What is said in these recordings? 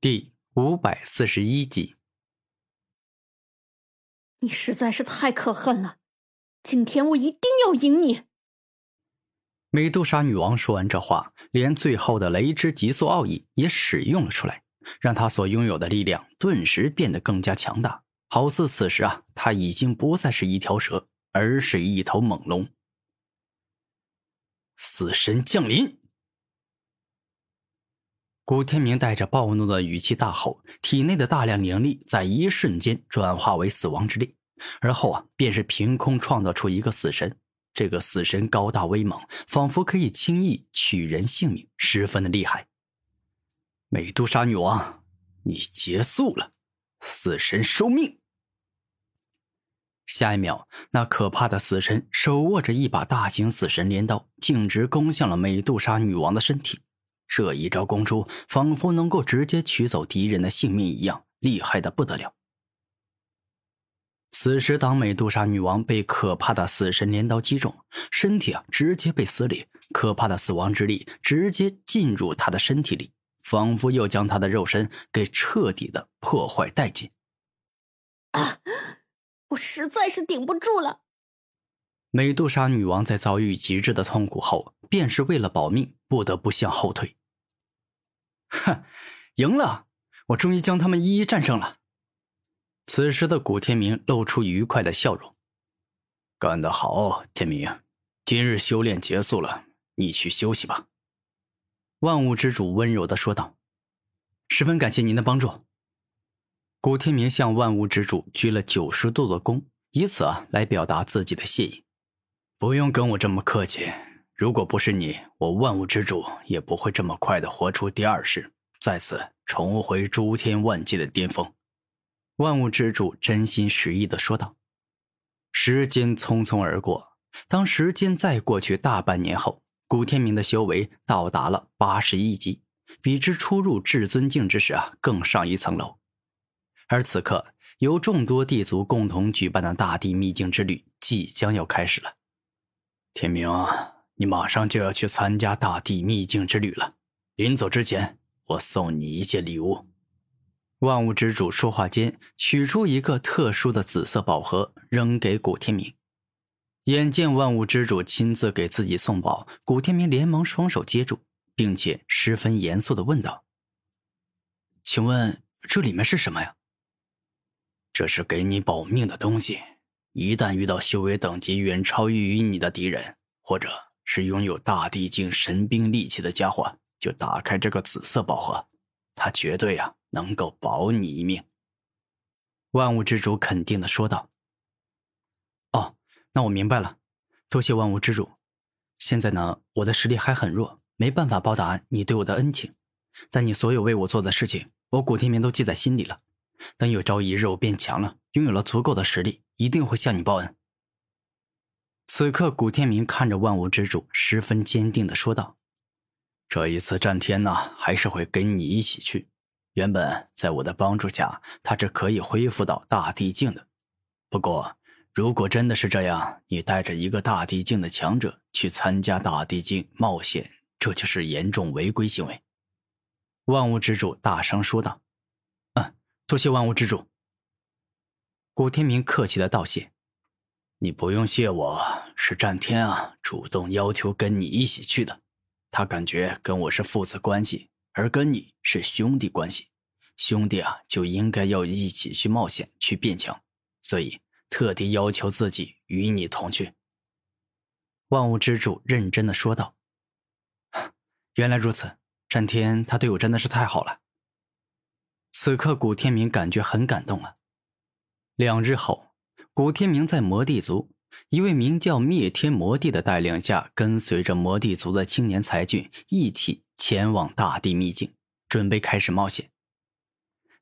第五百四十一集，你实在是太可恨了！今天我一定要赢你！美杜莎女王说完这话，连最后的雷之极速奥义也使用了出来，让她所拥有的力量顿时变得更加强大，好似此时啊，她已经不再是一条蛇，而是一头猛龙。死神降临！古天明带着暴怒的语气大吼，体内的大量灵力在一瞬间转化为死亡之力，而后啊，便是凭空创造出一个死神。这个死神高大威猛，仿佛可以轻易取人性命，十分的厉害。美杜莎女王，你结束了，死神收命！下一秒，那可怕的死神手握着一把大型死神镰刀，径直攻向了美杜莎女王的身体。这一招攻出，仿佛能够直接取走敌人的性命一样，厉害的不得了。此时，当美杜莎女王被可怕的死神镰刀击中，身体啊直接被撕裂，可怕的死亡之力直接进入她的身体里，仿佛又将她的肉身给彻底的破坏殆尽。啊！我实在是顶不住了。美杜莎女王在遭遇极致的痛苦后，便是为了保命，不得不向后退。哼，赢了！我终于将他们一一战胜了。此时的古天明露出愉快的笑容。干得好，天明！今日修炼结束了，你去休息吧。万物之主温柔的说道。十分感谢您的帮助。古天明向万物之主鞠了九十度的躬，以此啊来表达自己的谢意。不用跟我这么客气。如果不是你，我万物之主也不会这么快的活出第二世，再次重回诸天万界的巅峰。万物之主真心实意的说道。时间匆匆而过，当时间再过去大半年后，古天明的修为到达了八十一级，比之初入至尊境之时啊更上一层楼。而此刻，由众多地族共同举办的大地秘境之旅即将要开始了。天明。你马上就要去参加大地秘境之旅了，临走之前，我送你一件礼物。万物之主说话间，取出一个特殊的紫色宝盒，扔给古天明。眼见万物之主亲自给自己送宝，古天明连忙双手接住，并且十分严肃的问道：“请问这里面是什么呀？”“这是给你保命的东西，一旦遇到修为等级远超于你的敌人，或者……”是拥有大地境神兵利器的家伙，就打开这个紫色宝盒，他绝对啊能够保你一命。万物之主肯定的说道。哦，那我明白了，多谢万物之主。现在呢，我的实力还很弱，没办法报答你对我的恩情，但你所有为我做的事情，我古天明都记在心里了。等有朝一日我变强了，拥有了足够的实力，一定会向你报恩。此刻，古天明看着万物之主，十分坚定的说道：“这一次战天呢，还是会跟你一起去。原本在我的帮助下，他是可以恢复到大地境的。不过，如果真的是这样，你带着一个大地境的强者去参加大地境冒险，这就是严重违规行为。”万物之主大声说道：“嗯，多谢万物之主。”古天明客气的道谢。你不用谢我，是战天啊主动要求跟你一起去的。他感觉跟我是父子关系，而跟你是兄弟关系，兄弟啊就应该要一起去冒险，去变强，所以特地要求自己与你同去。万物之主认真的说道：“原来如此，战天他对我真的是太好了。”此刻古天明感觉很感动啊。两日后。古天明在魔帝族一位名叫灭天魔帝的带领下，跟随着魔帝族的青年才俊一起前往大地秘境，准备开始冒险。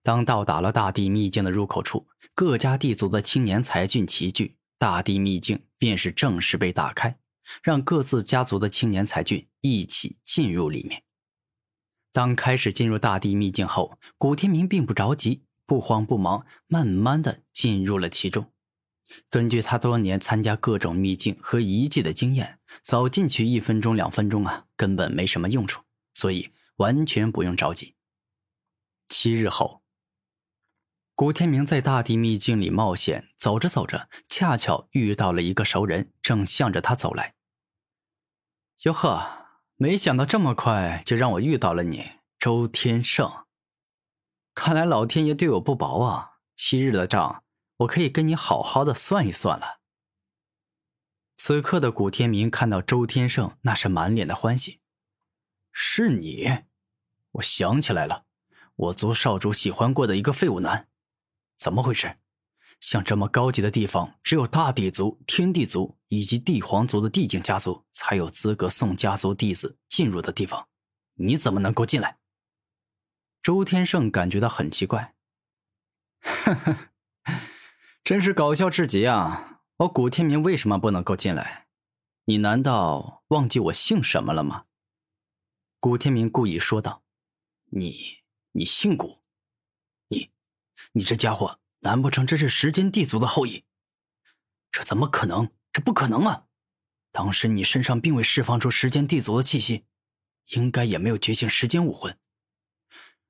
当到达了大地秘境的入口处，各家地族的青年才俊齐聚，大地秘境便是正式被打开，让各自家族的青年才俊一起进入里面。当开始进入大地秘境后，古天明并不着急，不慌不忙，慢慢的进入了其中。根据他多年参加各种秘境和遗迹的经验，早进去一分钟、两分钟啊，根本没什么用处，所以完全不用着急。七日后，古天明在大地秘境里冒险，走着走着，恰巧遇到了一个熟人，正向着他走来。哟呵，没想到这么快就让我遇到了你，周天胜。看来老天爷对我不薄啊！昔日的账，我可以跟你好好的算一算了。此刻的古天明看到周天胜，那是满脸的欢喜。是你，我想起来了，我族少主喜欢过的一个废物男，怎么回事？像这么高级的地方，只有大地族、天地族以及帝皇族的地境家族才有资格送家族弟子进入的地方，你怎么能够进来？周天胜感觉到很奇怪，呵呵，真是搞笑至极啊！我古天明为什么不能够进来？你难道忘记我姓什么了吗？古天明故意说道：“你，你姓古，你，你这家伙，难不成真是时间地族的后裔？这怎么可能？这不可能啊！当时你身上并未释放出时间地族的气息，应该也没有觉醒时间武魂。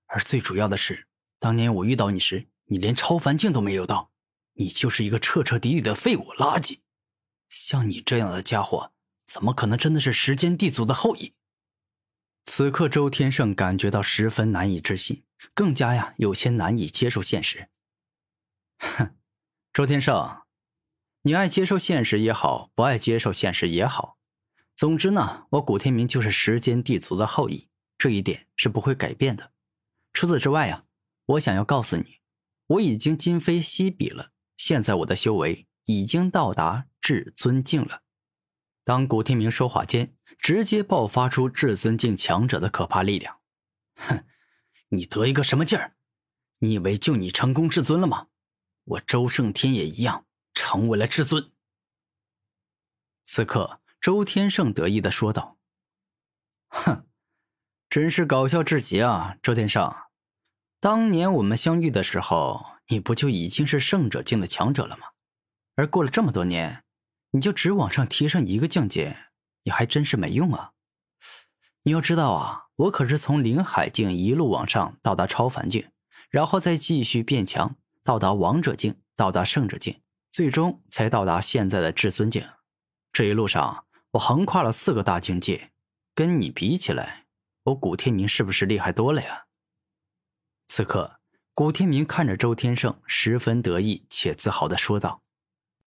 而最主要的是，当年我遇到你时，你连超凡境都没有到，你就是一个彻彻底底的废物垃圾。像你这样的家伙，怎么可能真的是时间地族的后裔？”此刻，周天胜感觉到十分难以置信，更加呀有些难以接受现实。哼，周天胜，你爱接受现实也好，不爱接受现实也好，总之呢，我古天明就是时间地族的后裔，这一点是不会改变的。除此之外呀，我想要告诉你，我已经今非昔比了，现在我的修为已经到达至尊境了。当古天明说话间。直接爆发出至尊境强者的可怕力量，哼！你得一个什么劲儿？你以为就你成功至尊了吗？我周胜天也一样成为了至尊。此刻，周天胜得意的说道：“哼，真是搞笑至极啊，周天胜！当年我们相遇的时候，你不就已经是圣者境的强者了吗？而过了这么多年，你就只往上提升一个境界。”你还真是没用啊！你要知道啊，我可是从灵海境一路往上到达超凡境，然后再继续变强，到达王者境，到达圣者境，最终才到达现在的至尊境。这一路上，我横跨了四个大境界，跟你比起来，我古天明是不是厉害多了呀？此刻，古天明看着周天胜，十分得意且自豪的说道。